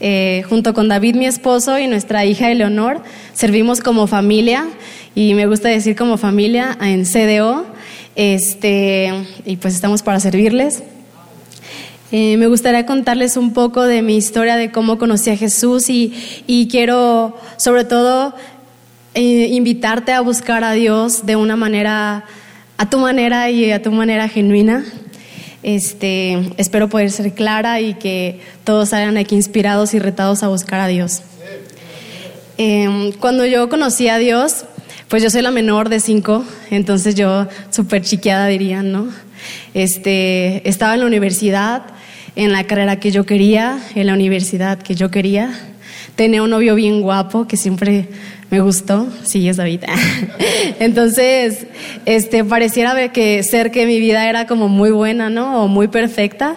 Eh, junto con David, mi esposo, y nuestra hija Eleonor, servimos como familia, y me gusta decir como familia, en CDO. Este, y pues estamos para servirles. Eh, me gustaría contarles un poco de mi historia de cómo conocí a Jesús y, y quiero sobre todo eh, invitarte a buscar a Dios de una manera, a tu manera y a tu manera genuina. Este, espero poder ser clara y que todos salgan aquí inspirados y retados a buscar a Dios. Em, cuando yo conocí a Dios, pues yo soy la menor de cinco, entonces yo súper chiqueada diría, ¿no? Este, estaba en la universidad, en la carrera que yo quería, en la universidad que yo quería. Tenía un novio bien guapo que siempre me gustó, sí, es David. Entonces, este, pareciera que ser que mi vida era como muy buena, ¿no? O muy perfecta.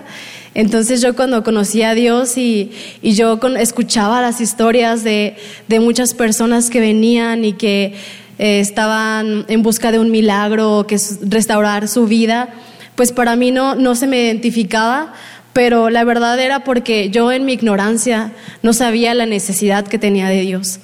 Entonces yo cuando conocí a Dios y, yo escuchaba las historias de, de, muchas personas que venían y que eh, estaban en busca de un milagro, que es restaurar su vida, pues para mí no, no se me identificaba, pero la verdad era porque yo en mi ignorancia no sabía la necesidad que tenía de Dios.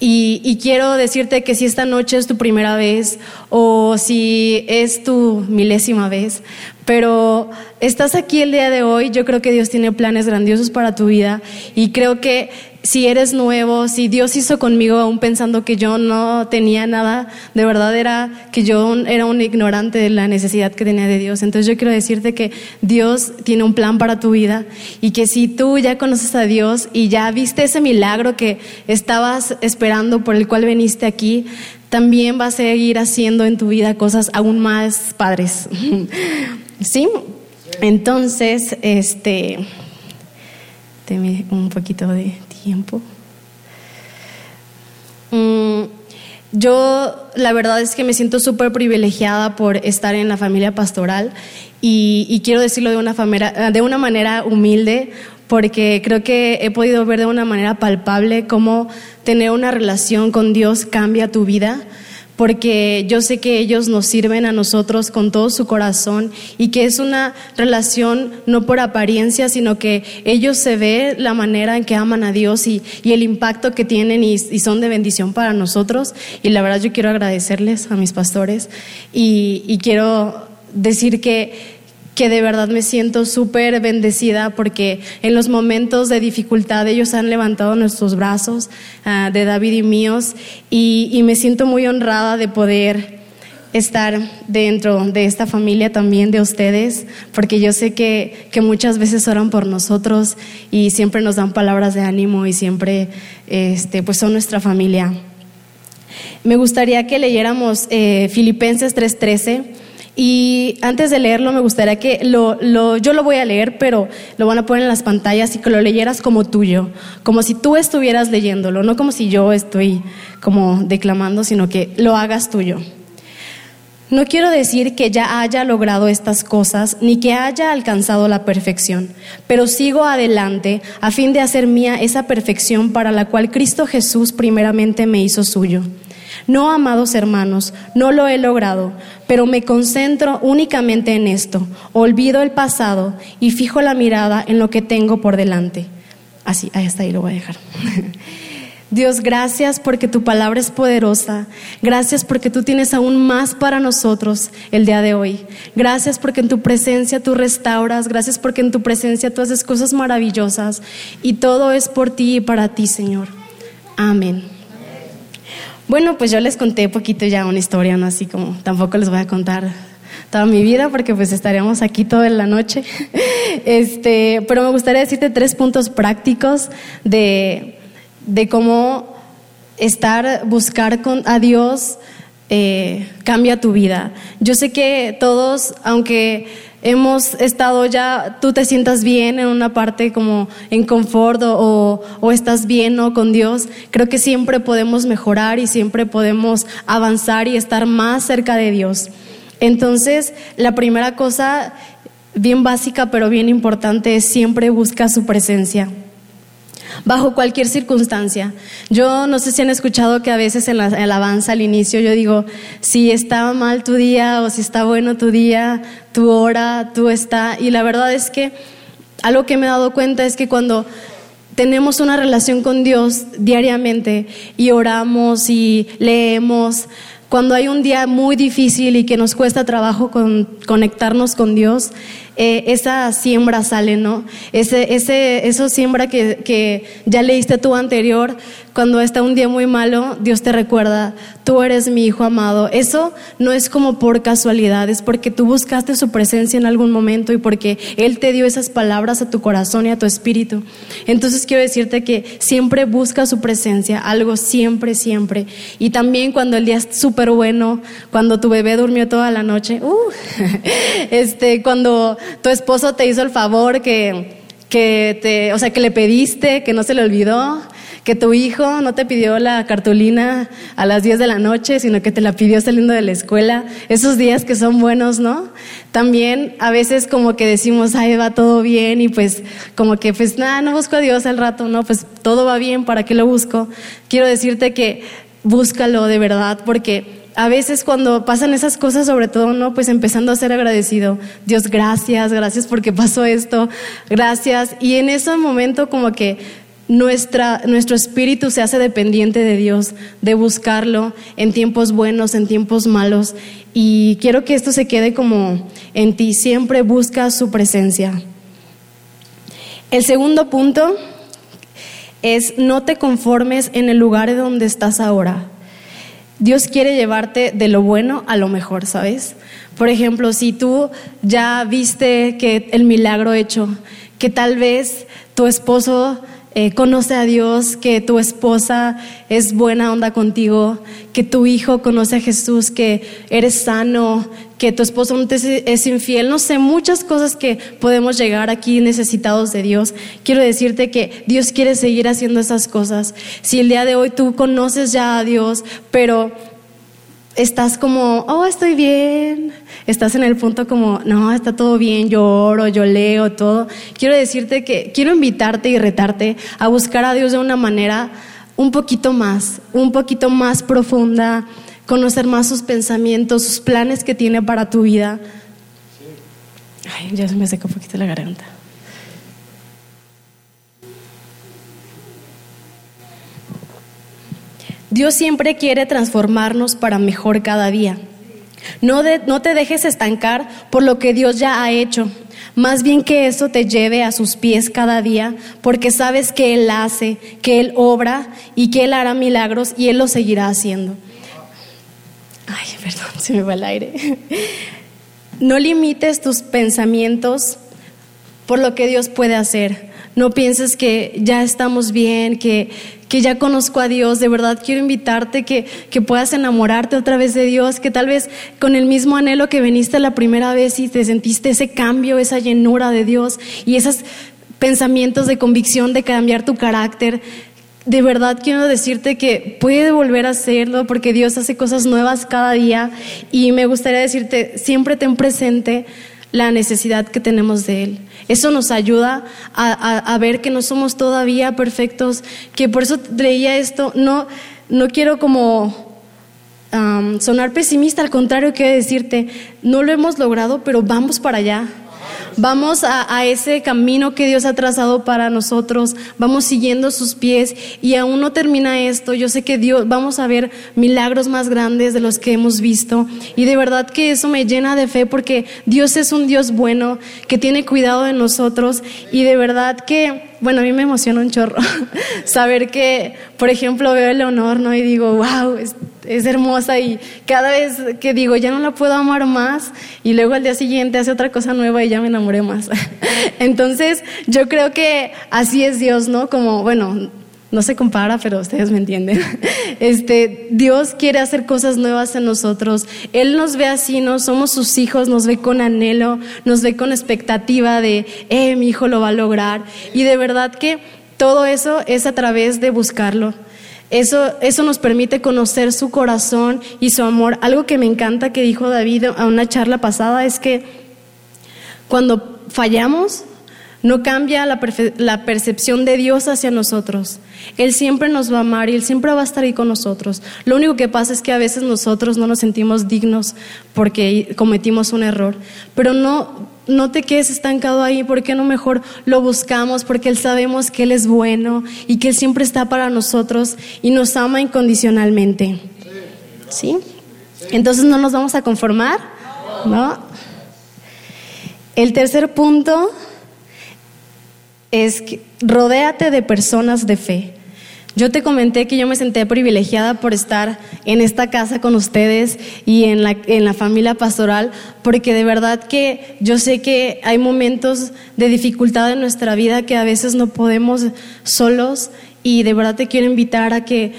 Y, quiero decirte que si esta noche es tu primera vez o si es tu milésima vez, pero estás aquí el día de hoy, yo creo que Dios tiene planes grandiosos para tu vida y creo que si eres nuevo, si Dios hizo conmigo aún pensando que yo no tenía nada, de verdad era que yo era un ignorante de la necesidad que tenía de Dios. Entonces yo quiero decirte que Dios tiene un plan para tu vida y que si tú ya conoces a Dios y ya viste ese milagro que estabas esperando por el cual viniste aquí, también va a seguir haciendo en tu vida cosas aún más padres. ¿Sí? Entonces, este, deme un poquito de tiempo. Mm, yo la verdad es que me siento súper privilegiada por estar en la familia pastoral y, quiero decirlo de una, de una manera humilde porque creo que he podido ver de una manera palpable cómo tener una relación con Dios cambia tu vida porque yo sé que ellos nos sirven a nosotros con todo su corazón y que es una relación no por apariencia, sino que ellos se ve la manera en que aman a Dios y, el impacto que tienen y, son de bendición para nosotros. Y la verdad yo quiero agradecerles a mis pastores y quiero decir que que de verdad me siento súper bendecida porque en los momentos de dificultad ellos han levantado nuestros brazos ah, de David y míos y, me siento muy honrada de poder estar dentro de esta familia también de ustedes, porque yo sé que, que, muchas veces oran por nosotros y siempre nos dan palabras de ánimo y siempre este, pues son nuestra familia. Me gustaría que leyéramos eh, Filipenses 3:13 y antes de leerlo, me gustaría que lo, yo lo voy a leer, pero lo van a poner en las pantallas y que lo leyeras como tuyo, como si tú estuvieras leyéndolo, no como si yo estoy como declamando, sino que lo hagas tuyo. No quiero decir que ya haya logrado estas cosas ni que haya alcanzado la perfección, pero sigo adelante a fin de hacer mía esa perfección para la cual Cristo Jesús primeramente me hizo suyo. No, amados hermanos, no lo he logrado, pero me concentro únicamente en esto. Olvido el pasado y fijo la mirada en lo que tengo por delante. Así, está, ahí lo voy a dejar. Dios, gracias porque tu palabra es poderosa. Gracias porque tú tienes aún más para nosotros el día de hoy. Gracias porque en tu presencia tú restauras. Gracias porque en tu presencia tú haces cosas maravillosas. Y todo es por ti y para ti, Señor. Amén. Bueno, pues yo les conté poquito ya una historia, ¿no? Así como tampoco les voy a contar toda mi vida porque pues estaríamos aquí toda la noche. Este, pero me gustaría decirte tres puntos prácticos de, de cómo estar, buscar con, a Dios eh, cambia tu vida. Yo sé que todos, aunque hemos estado ya, tú te sientas bien en una parte como en confort o, estás bien ¿no? con Dios, creo que siempre podemos mejorar y siempre podemos avanzar y estar más cerca de Dios. Entonces, la primera cosa, bien básica pero bien importante, es siempre busca su presencia bajo cualquier circunstancia. Yo no sé si han escuchado que a veces en la alabanza al inicio yo digo, si está mal tu día o si está bueno tu día, tu hora, tú está. Y la verdad es que algo que me he dado cuenta es que cuando tenemos una relación con Dios diariamente y oramos y leemos, cuando hay un día muy difícil y que nos cuesta trabajo con, conectarnos con Dios, eh, esa siembra sale, ¿no? Ese, ese, eso siembra que, que ya leíste tú anterior, cuando está un día muy malo, Dios te recuerda, tú eres mi hijo amado. Eso no es como por casualidad, es porque tú buscaste su presencia en algún momento y porque Él te dio esas palabras a tu corazón y a tu espíritu. Entonces quiero decirte que siempre busca su presencia, algo siempre, siempre. Y también cuando el día es súper bueno, cuando tu bebé durmió toda la noche, uh, este, cuando tu esposo te hizo el favor que, que te, o sea, que le pediste, que no se le olvidó, que tu hijo no te pidió la cartulina a las 10 de la noche, sino que te la pidió saliendo de la escuela, esos días que son buenos, ¿no? También a veces como que decimos, ay, va todo bien y pues como que pues nada, no busco a Dios al rato, no, pues todo va bien, ¿para qué lo busco? Quiero decirte que búscalo de verdad porque a veces cuando pasan esas cosas, sobre todo, ¿no? Pues empezando a ser agradecido. Dios, gracias, gracias porque pasó esto, gracias. Y en ese momento como que nuestra, nuestro espíritu se hace dependiente de Dios, de buscarlo en tiempos buenos, en tiempos malos. Y quiero que esto se quede como en ti, siempre busca su presencia. El segundo punto es no te conformes en el lugar donde estás ahora. Dios quiere llevarte de lo bueno a lo mejor, ¿sabes? Por ejemplo, si tú ya viste que el milagro hecho, que tal vez tu esposo eh, conoce a Dios, que tu esposa es buena onda contigo, que tu hijo conoce a Jesús, que eres sano, que tu esposo no te es infiel, no sé, muchas cosas que podemos llegar aquí necesitados de Dios. Quiero decirte que Dios quiere seguir haciendo esas cosas. Si el día de hoy tú conoces ya a Dios, pero estás como, oh, estoy bien, estás en el punto como, no, está todo bien, yo oro, yo leo, todo. Quiero decirte que quiero invitarte y retarte a buscar a Dios de una manera un poquito más, un poquito más profunda, conocer más sus pensamientos, sus planes que tiene para tu vida. Ay, ya se me seca un poquito la garganta. Dios siempre quiere transformarnos para mejor cada día. No, te dejes estancar por lo que Dios ya ha hecho. Más bien que eso te lleve a sus pies cada día, porque sabes que Él hace, que Él obra y que Él hará milagros y Él lo seguirá haciendo. Ay, perdón, se me va el aire. No limites tus pensamientos por lo que Dios puede hacer. No pienses que ya estamos bien, que, que ya conozco a Dios. De verdad quiero invitarte que, que puedas enamorarte otra vez de Dios, que tal vez con el mismo anhelo que viniste la primera vez y te sentiste ese cambio, esa llenura de Dios y esos pensamientos de convicción de cambiar tu carácter. De verdad quiero decirte que puede volver a hacerlo porque Dios hace cosas nuevas cada día y me gustaría decirte, siempre ten presente la necesidad que tenemos de Él. Eso nos ayuda a, ver que no somos todavía perfectos, que por eso leía esto, no, no quiero como sonar pesimista, al contrario, quiero decirte, no lo hemos logrado, pero vamos para allá. Vamos a, ese camino que Dios ha trazado para nosotros, vamos siguiendo sus pies y aún no termina esto. Yo sé que Dios, vamos a ver milagros más grandes de los que hemos visto y de verdad que eso me llena de fe porque Dios es un Dios bueno que tiene cuidado de nosotros y de verdad que bueno, a mí me emociona un chorro saber que, por ejemplo, veo el honor, ¿no? Y digo, wow, es, hermosa y cada vez que digo, ya no la puedo amar más y luego al día siguiente hace otra cosa nueva y ya me enamoré más. Entonces, yo creo que así es Dios, ¿no? Como, bueno, no se compara, pero ustedes me entienden. Este, Dios quiere hacer cosas nuevas en nosotros. Él nos ve así, ¿no? Somos sus hijos, nos ve con anhelo, nos ve con expectativa de, eh, mi hijo lo va a lograr. Y de verdad que todo eso es a través de buscarlo. Eso, eso nos permite conocer su corazón y su amor. Algo que me encanta que dijo David a una charla pasada es que cuando fallamos, no cambia la, percepción de Dios hacia nosotros. Él siempre nos va a amar y Él siempre va a estar ahí con nosotros. Lo único que pasa es que a veces nosotros no nos sentimos dignos porque cometimos un error. Pero no, no te quedes estancado ahí, ¿por qué no mejor lo buscamos? Porque Él sabemos que Él es bueno y que Él siempre está para nosotros y nos ama incondicionalmente. ¿Sí? Entonces no nos vamos a conformar, ¿no? El tercer punto es que rodéate de personas de fe. Yo te comenté que yo me senté privilegiada por estar en esta casa con ustedes y en la, en la familia pastoral, porque de verdad que yo sé que hay momentos de dificultad en nuestra vida que a veces no podemos solos y de verdad te quiero invitar a que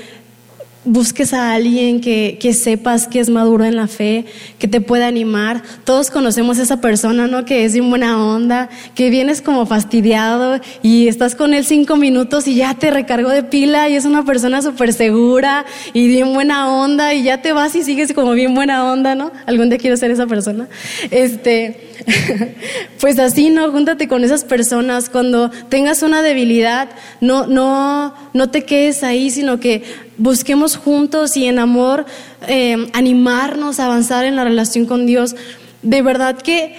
busques a alguien que, que, sepas que es maduro en la fe, que te pueda animar. Todos conocemos a esa persona, ¿no? Que es bien buena onda, que vienes como fastidiado y estás con él cinco minutos y ya te recargó de pila y es una persona súper segura y bien buena onda y ya te vas y sigues como bien buena onda, ¿no? Algún día quiero ser esa persona. Este, pues así, ¿no? Júntate con esas personas. Cuando tengas una debilidad, no, no, no te quedes ahí, sino que busquemos juntos y en amor eh, animarnos a avanzar en la relación con Dios. De verdad que,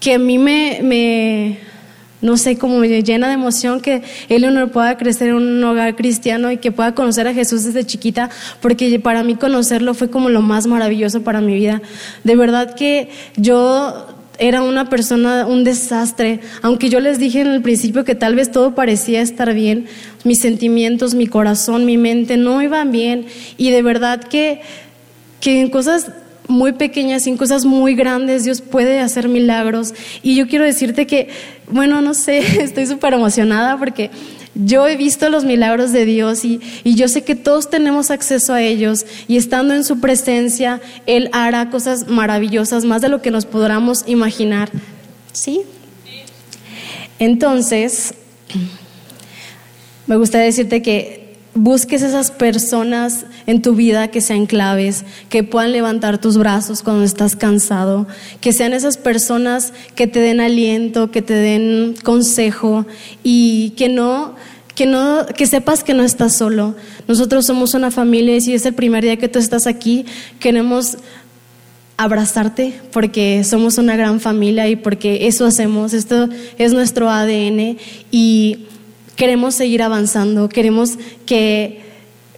que a mí me, me, no sé, cómo me llena de emoción que Eleonor pueda crecer en un hogar cristiano y que pueda conocer a Jesús desde chiquita, porque para mí conocerlo fue como lo más maravilloso para mi vida. De verdad que yo era una persona, un desastre. Aunque yo les dije en el principio que tal vez todo parecía estar bien, mis sentimientos, mi corazón, mi mente no iban bien. Y de verdad que, que en cosas muy pequeñas en cosas muy grandes Dios puede hacer milagros. Y yo quiero decirte que, bueno, no sé, estoy súper emocionada porque yo he visto los milagros de Dios y, yo sé que todos tenemos acceso a ellos y estando en su presencia, Él hará cosas maravillosas, más de lo que nos podamos imaginar. ¿Sí? Entonces, me gustaría decirte que busques esas personas en tu vida que sean claves, que puedan levantar tus brazos cuando estás cansado, que sean esas personas que te den aliento, que te den consejo y que no que no que sepas que no estás solo. Nosotros somos una familia y si es el primer día que tú estás aquí, queremos abrazarte porque somos una gran familia y porque eso hacemos, esto es nuestro ADN y queremos seguir avanzando, queremos que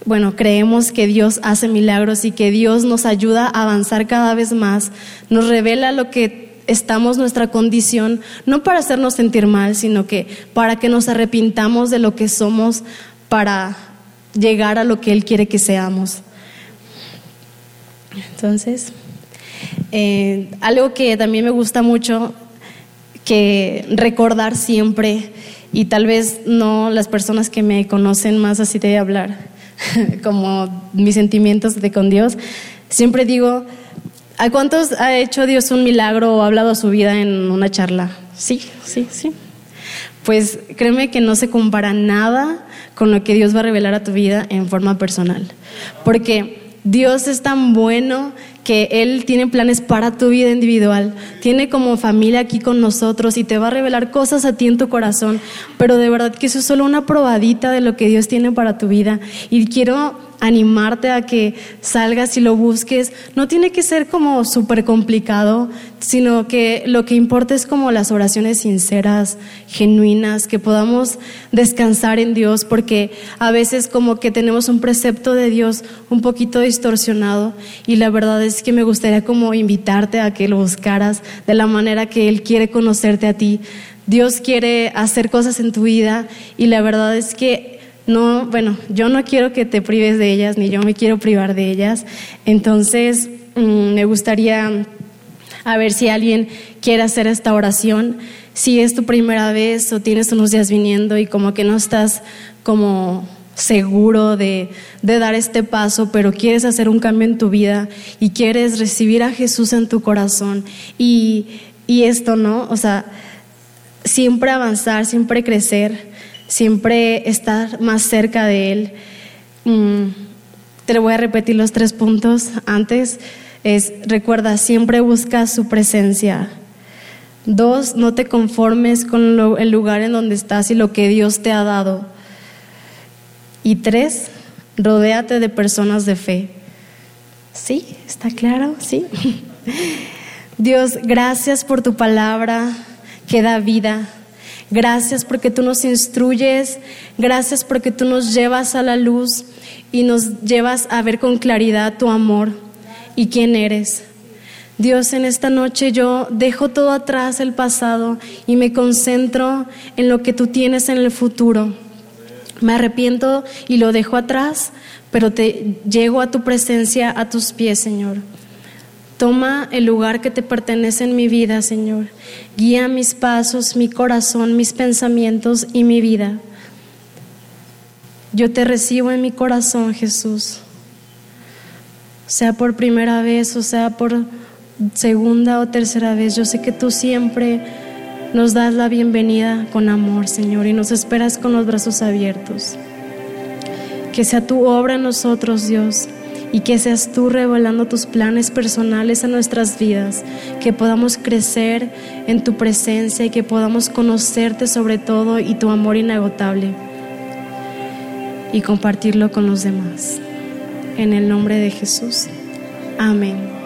bueno, creemos que Dios hace milagros y que Dios nos ayuda a avanzar cada vez más, nos revela lo que estamos, nuestra condición, no para hacernos sentir mal, sino que para que nos arrepintamos de lo que somos, para llegar a lo que Él quiere que seamos. Entonces, eh, algo que también me gusta mucho, que recordar siempre, y tal vez no las personas que me conocen más así de hablar, como mis sentimientos de con Dios, siempre digo, ¿A cuántos ha hecho Dios un milagro o ha hablado su vida en una charla? Sí, sí, sí. Pues créeme que no se compara nada con lo que Dios va a revelar a tu vida en forma personal. Porque Dios es tan bueno que Él tiene planes para tu vida individual, tiene como familia aquí con nosotros y te va a revelar cosas a ti en tu corazón, pero de verdad que eso es solo una probadita de lo que Dios tiene para tu vida. Y quiero animarte a que salgas y lo busques. No tiene que ser como súper complicado, sino que lo que importa es como las oraciones sinceras, genuinas, que podamos descansar en Dios, porque a veces como que tenemos un precepto de Dios un poquito distorsionado y la verdad es que me gustaría como invitarte a que lo buscaras de la manera que Él quiere conocerte a ti. Dios quiere hacer cosas en tu vida y la verdad es que no, bueno, yo no quiero que te prives de ellas, ni yo me quiero privar de ellas. Entonces, mm, me gustaría a ver si alguien quiere hacer esta oración. Si es tu primera vez o tienes unos días viniendo y como que no estás como seguro de, de, dar este paso, pero quieres hacer un cambio en tu vida y quieres recibir a Jesús en tu corazón y, y esto, ¿no? O sea, siempre avanzar, siempre crecer siempre estar más cerca de Él. Mm, te voy a repetir los tres puntos antes. Es, recuerda, siempre busca su presencia. Dos, no te conformes con el lugar en donde estás y lo que Dios te ha dado. Y tres, rodéate de personas de fe. ¿Sí? ¿Está claro? ¿Sí? Dios, gracias por tu palabra. que da vida. Gracias porque tú nos instruyes, gracias porque tú nos llevas a la luz y nos llevas a ver con claridad tu amor y quién eres. Dios, en esta noche yo dejo todo atrás el pasado y me concentro en lo que tú tienes en el futuro. Me arrepiento y lo dejo atrás, pero te llego a tu presencia, a tus pies, Señor. Toma el lugar que te pertenece en mi vida, Señor. Guía mis pasos, mi corazón, mis pensamientos y mi vida. Yo te recibo en mi corazón, Jesús. Sea por primera vez o sea por segunda o tercera vez, yo sé que tú siempre nos das la bienvenida con amor, Señor, y nos esperas con los brazos abiertos. Que sea tu obra en nosotros, Dios, y que seas tú revelando tus planes personales a nuestras vidas, que podamos crecer en tu presencia y que podamos conocerte sobre todo y tu amor inagotable y compartirlo con los demás. En el nombre de Jesús. Amén.